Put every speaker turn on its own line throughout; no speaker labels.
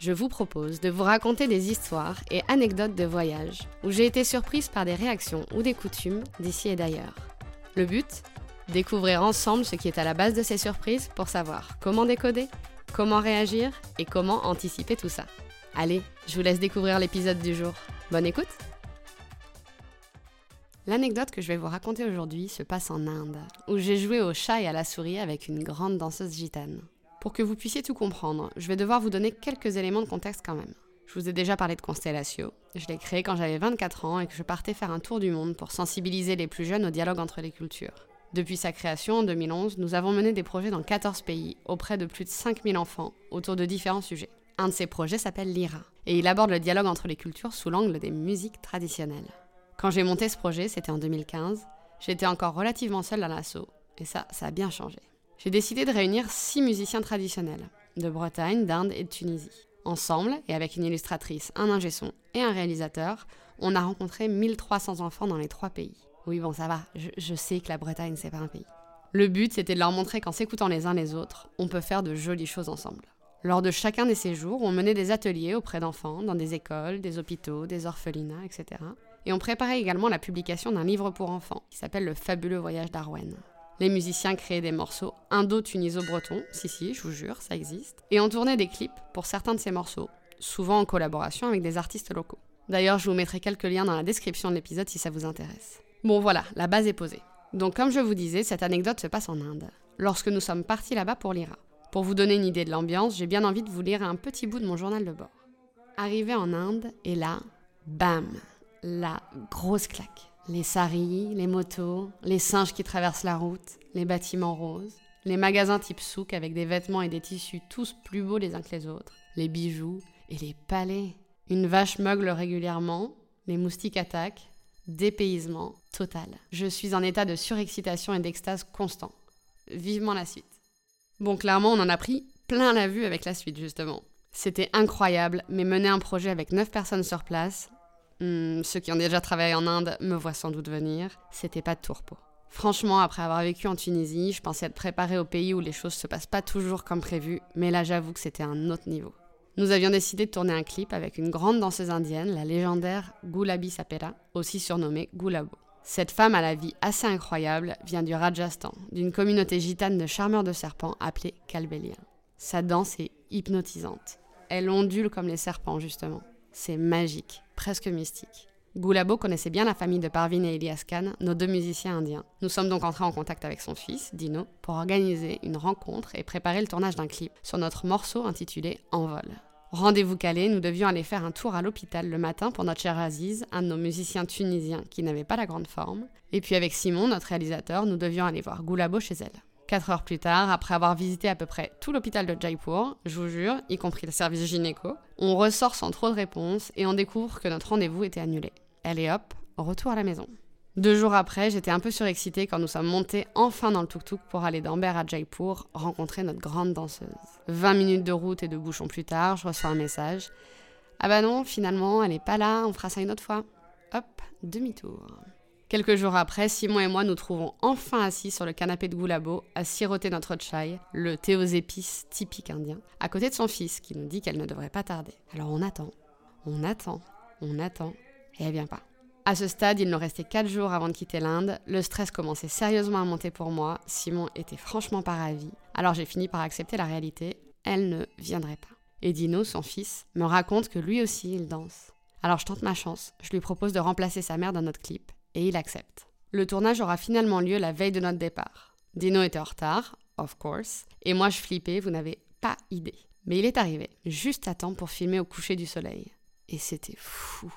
Je vous propose de vous raconter des histoires et anecdotes de voyage où j'ai été surprise par des réactions ou des coutumes d'ici et d'ailleurs. Le but? Découvrir ensemble ce qui est à la base de ces surprises pour savoir comment décoder, comment réagir et comment anticiper tout ça. Allez, je vous laisse découvrir l'épisode du jour. Bonne écoute L'anecdote que je vais vous raconter aujourd'hui se passe en Inde, où j'ai joué au chat et à la souris avec une grande danseuse gitane. Pour que vous puissiez tout comprendre, je vais devoir vous donner quelques éléments de contexte quand même. Je vous ai déjà parlé de Constellatio. Je l'ai créé quand j'avais 24 ans et que je partais faire un tour du monde pour sensibiliser les plus jeunes au dialogue entre les cultures. Depuis sa création en 2011, nous avons mené des projets dans 14 pays auprès de plus de 5000 enfants autour de différents sujets. Un de ces projets s'appelle l'IRA et il aborde le dialogue entre les cultures sous l'angle des musiques traditionnelles. Quand j'ai monté ce projet, c'était en 2015, j'étais encore relativement seule à l'assaut et ça, ça a bien changé. J'ai décidé de réunir six musiciens traditionnels de Bretagne, d'Inde et de Tunisie. Ensemble, et avec une illustratrice, un ingé son et un réalisateur, on a rencontré 1300 enfants dans les trois pays. Oui, bon, ça va, je, sais que la Bretagne, c'est pas un pays. Le but, c'était de leur montrer qu'en s'écoutant les uns les autres, on peut faire de jolies choses ensemble. Lors de chacun des séjours, on menait des ateliers auprès d'enfants, dans des écoles, des hôpitaux, des orphelinats, etc. Et on préparait également la publication d'un livre pour enfants, qui s'appelle Le fabuleux voyage d'Arwen. Les musiciens créaient des morceaux indo-tuniso-bretons, si si, je vous jure, ça existe, et on tournait des clips pour certains de ces morceaux, souvent en collaboration avec des artistes locaux. D'ailleurs, je vous mettrai quelques liens dans la description de l'épisode si ça vous intéresse. Bon voilà, la base est posée. Donc comme je vous disais, cette anecdote se passe en Inde, lorsque nous sommes partis là-bas pour l'IRA. Pour vous donner une idée de l'ambiance, j'ai bien envie de vous lire un petit bout de mon journal de bord. Arrivé en Inde, et là, bam, la grosse claque. Les saris, les motos, les singes qui traversent la route, les bâtiments roses, les magasins type souk avec des vêtements et des tissus tous plus beaux les uns que les autres, les bijoux et les palais. Une vache meugle régulièrement, les moustiques attaquent, dépaysement total. Je suis en état de surexcitation et d'extase constant. Vivement la suite. Bon, clairement, on en a pris plein la vue avec la suite, justement. C'était incroyable, mais mener un projet avec 9 personnes sur place, hmm, ceux qui ont déjà travaillé en Inde me voient sans doute venir, c'était pas de tourpeau. Franchement, après avoir vécu en Tunisie, je pensais être préparée au pays où les choses se passent pas toujours comme prévu, mais là j'avoue que c'était un autre niveau. Nous avions décidé de tourner un clip avec une grande danseuse indienne, la légendaire Gulabi Sapera, aussi surnommée Gulabo. Cette femme à la vie assez incroyable vient du Rajasthan, d'une communauté gitane de charmeurs de serpents appelée Kalbelia. Sa danse est hypnotisante. Elle ondule comme les serpents, justement. C'est magique, presque mystique. Gulabo connaissait bien la famille de Parvin et Elias Khan, nos deux musiciens indiens. Nous sommes donc entrés en contact avec son fils, Dino, pour organiser une rencontre et préparer le tournage d'un clip sur notre morceau intitulé Envol. Rendez-vous calé, nous devions aller faire un tour à l'hôpital le matin pour notre cher Aziz, un de nos musiciens tunisiens qui n'avait pas la grande forme. Et puis avec Simon, notre réalisateur, nous devions aller voir Gulabo chez elle. Quatre heures plus tard, après avoir visité à peu près tout l'hôpital de Jaipur, je vous jure, y compris le service gynéco, on ressort sans trop de réponses et on découvre que notre rendez-vous était annulé. Allez hop, retour à la maison. Deux jours après, j'étais un peu surexcitée quand nous sommes montés enfin dans le tuk-tuk pour aller d'Amber à Jaipur rencontrer notre grande danseuse. 20 minutes de route et de bouchons plus tard, je reçois un message. Ah bah non, finalement, elle est pas là, on fera ça une autre fois. Hop, demi-tour. Quelques jours après, Simon et moi nous trouvons enfin assis sur le canapé de Goulabo à siroter notre chai, le thé aux épices typique indien, à côté de son fils qui nous dit qu'elle ne devrait pas tarder. Alors on attend, on attend, on attend, et elle vient pas. À ce stade, il nous restait 4 jours avant de quitter l'Inde. Le stress commençait sérieusement à monter pour moi. Simon était franchement pas ravi. Alors j'ai fini par accepter la réalité. Elle ne viendrait pas. Et Dino, son fils, me raconte que lui aussi il danse. Alors je tente ma chance. Je lui propose de remplacer sa mère dans notre clip. Et il accepte. Le tournage aura finalement lieu la veille de notre départ. Dino était en retard, of course. Et moi je flippais, vous n'avez pas idée. Mais il est arrivé, juste à temps pour filmer au coucher du soleil. Et c'était fou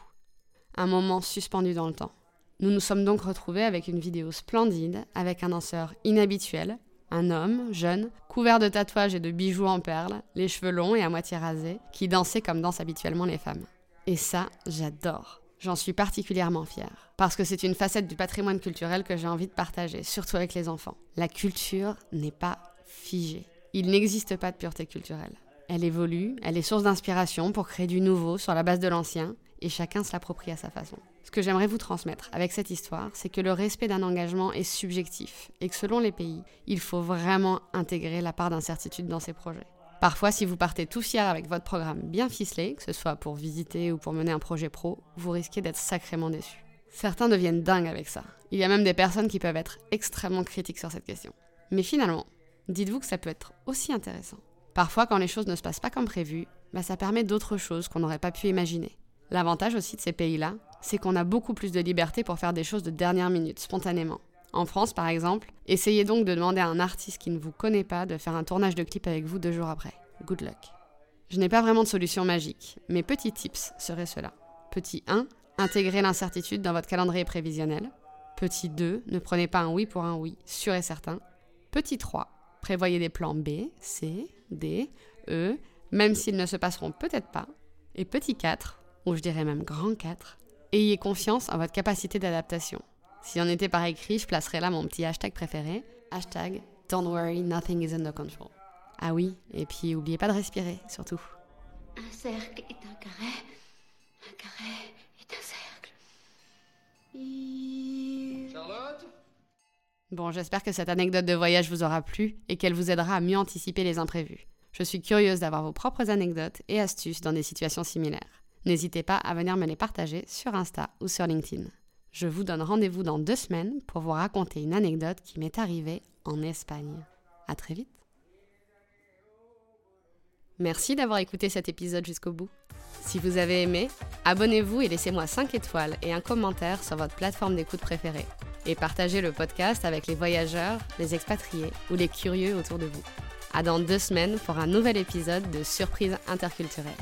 un moment suspendu dans le temps. Nous nous sommes donc retrouvés avec une vidéo splendide, avec un danseur inhabituel, un homme, jeune, couvert de tatouages et de bijoux en perles, les cheveux longs et à moitié rasés, qui dansait comme dansent habituellement les femmes. Et ça, j'adore. J'en suis particulièrement fière, parce que c'est une facette du patrimoine culturel que j'ai envie de partager, surtout avec les enfants. La culture n'est pas figée. Il n'existe pas de pureté culturelle. Elle évolue, elle est source d'inspiration pour créer du nouveau sur la base de l'ancien, et chacun se l'approprie à sa façon. Ce que j'aimerais vous transmettre avec cette histoire, c'est que le respect d'un engagement est subjectif, et que selon les pays, il faut vraiment intégrer la part d'incertitude dans ces projets. Parfois, si vous partez tout fier avec votre programme bien ficelé, que ce soit pour visiter ou pour mener un projet pro, vous risquez d'être sacrément déçu. Certains deviennent dingues avec ça. Il y a même des personnes qui peuvent être extrêmement critiques sur cette question. Mais finalement, dites-vous que ça peut être aussi intéressant. Parfois, quand les choses ne se passent pas comme prévu, bah, ça permet d'autres choses qu'on n'aurait pas pu imaginer. L'avantage aussi de ces pays-là, c'est qu'on a beaucoup plus de liberté pour faire des choses de dernière minute, spontanément. En France, par exemple, essayez donc de demander à un artiste qui ne vous connaît pas de faire un tournage de clip avec vous deux jours après. Good luck. Je n'ai pas vraiment de solution magique, mais petits tips seraient ceux-là. Petit 1, intégrez l'incertitude dans votre calendrier prévisionnel. Petit 2, ne prenez pas un oui pour un oui, sûr et certain. Petit 3, prévoyez des plans B, C, D, E, même s'ils ne se passeront peut-être pas. Et petit 4, ou je dirais même grand 4, ayez confiance en votre capacité d'adaptation. Si on était par écrit, je placerais là mon petit hashtag préféré. Hashtag Don't worry, nothing is under control. Ah oui, et puis oubliez pas de respirer, surtout.
Un cercle est un carré. Un carré est un cercle.
Charlotte?
Bon, j'espère que cette anecdote de voyage vous aura plu et qu'elle vous aidera à mieux anticiper les imprévus. Je suis curieuse d'avoir vos propres anecdotes et astuces dans des situations similaires. N'hésitez pas à venir me les partager sur Insta ou sur LinkedIn. Je vous donne rendez-vous dans deux semaines pour vous raconter une anecdote qui m'est arrivée en Espagne. À très vite. Merci d'avoir écouté cet épisode jusqu'au bout. Si vous avez aimé, abonnez-vous et laissez-moi 5 étoiles et un commentaire sur votre plateforme d'écoute préférée. Et partagez le podcast avec les voyageurs, les expatriés ou les curieux autour de vous. À dans deux semaines pour un nouvel épisode de Surprise interculturelle.